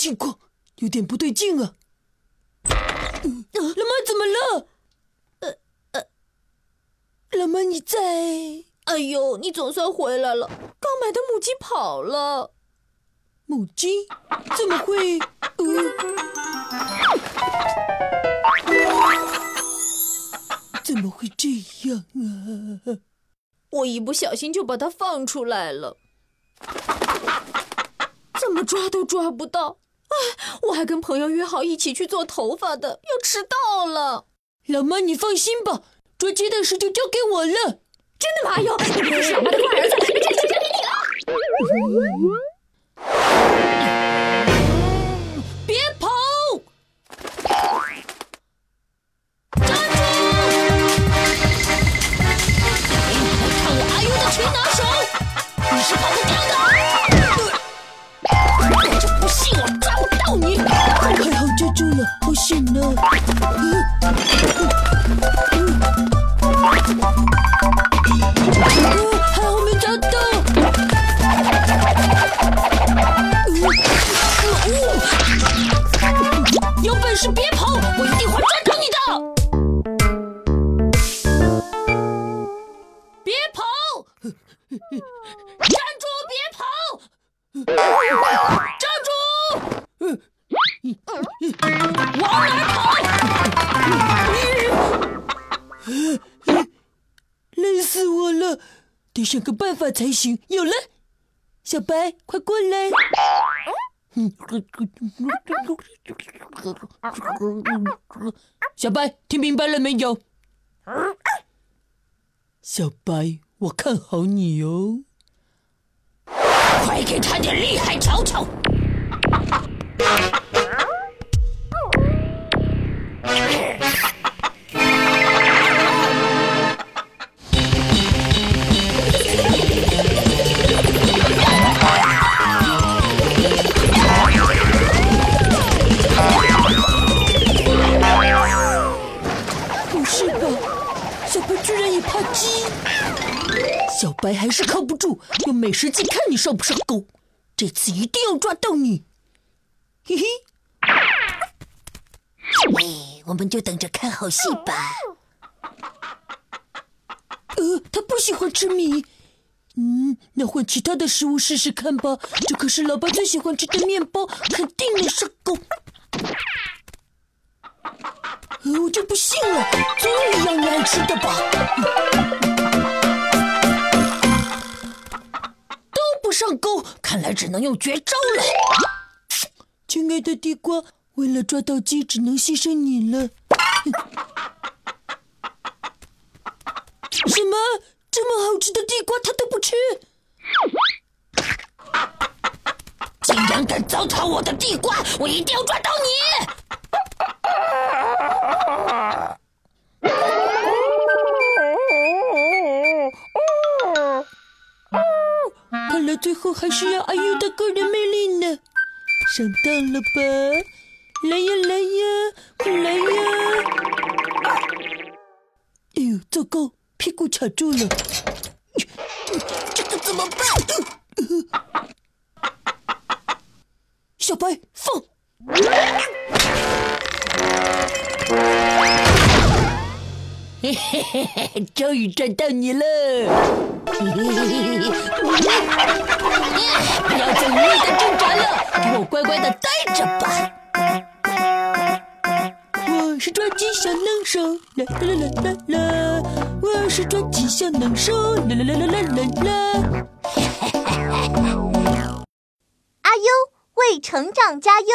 情况？有点不对劲啊！老妈怎么了？呃呃，老妈你在？哎呦，你总算回来了！刚买的母鸡跑了。母鸡？怎么会？怎么会这样啊？我一不小心就把它放出来了，怎么抓都抓不到。哎，我还跟朋友约好一起去做头发的，要迟到了。老妈，你放心吧，捉鸡的事就交给我了。真的吗？哎呦，你不是老妈的乖儿子，这就交给你了。醒了，别跑，站住，别跑。得想个办法才行。有了，小白，快过来！小白，听明白了没有？小白，我看好你哦！快给他点厉害瞧瞧！白还是靠不住，用美食计看你上不上钩。这次一定要抓到你！嘿嘿，喂，我们就等着看好戏吧。呃，他不喜欢吃米。嗯，那换其他的食物试试看吧。这可是老爸最喜欢吃的面包，肯定能上钩。我就不信了，总有一样你爱吃的吧？看来只能用绝招了。亲爱的地瓜，为了抓到鸡，只能牺牲你了。什么？这么好吃的地瓜，他都不吃？竟然敢糟蹋我的地瓜，我一定要抓到你！最后还是要阿优的个人魅力呢，上当了吧？来呀来呀，快来呀！哎呦，糟糕，屁股卡住了，这可怎么办？小白放！嘿嘿嘿嘿，终于抓到你了！不要再无谓的挣扎了，给我乖乖的待着吧！我是抓鸡小能手，啦啦啦啦啦！我是抓鸡小能手，啦啦啦啦啦啦啦！阿优为成长加油。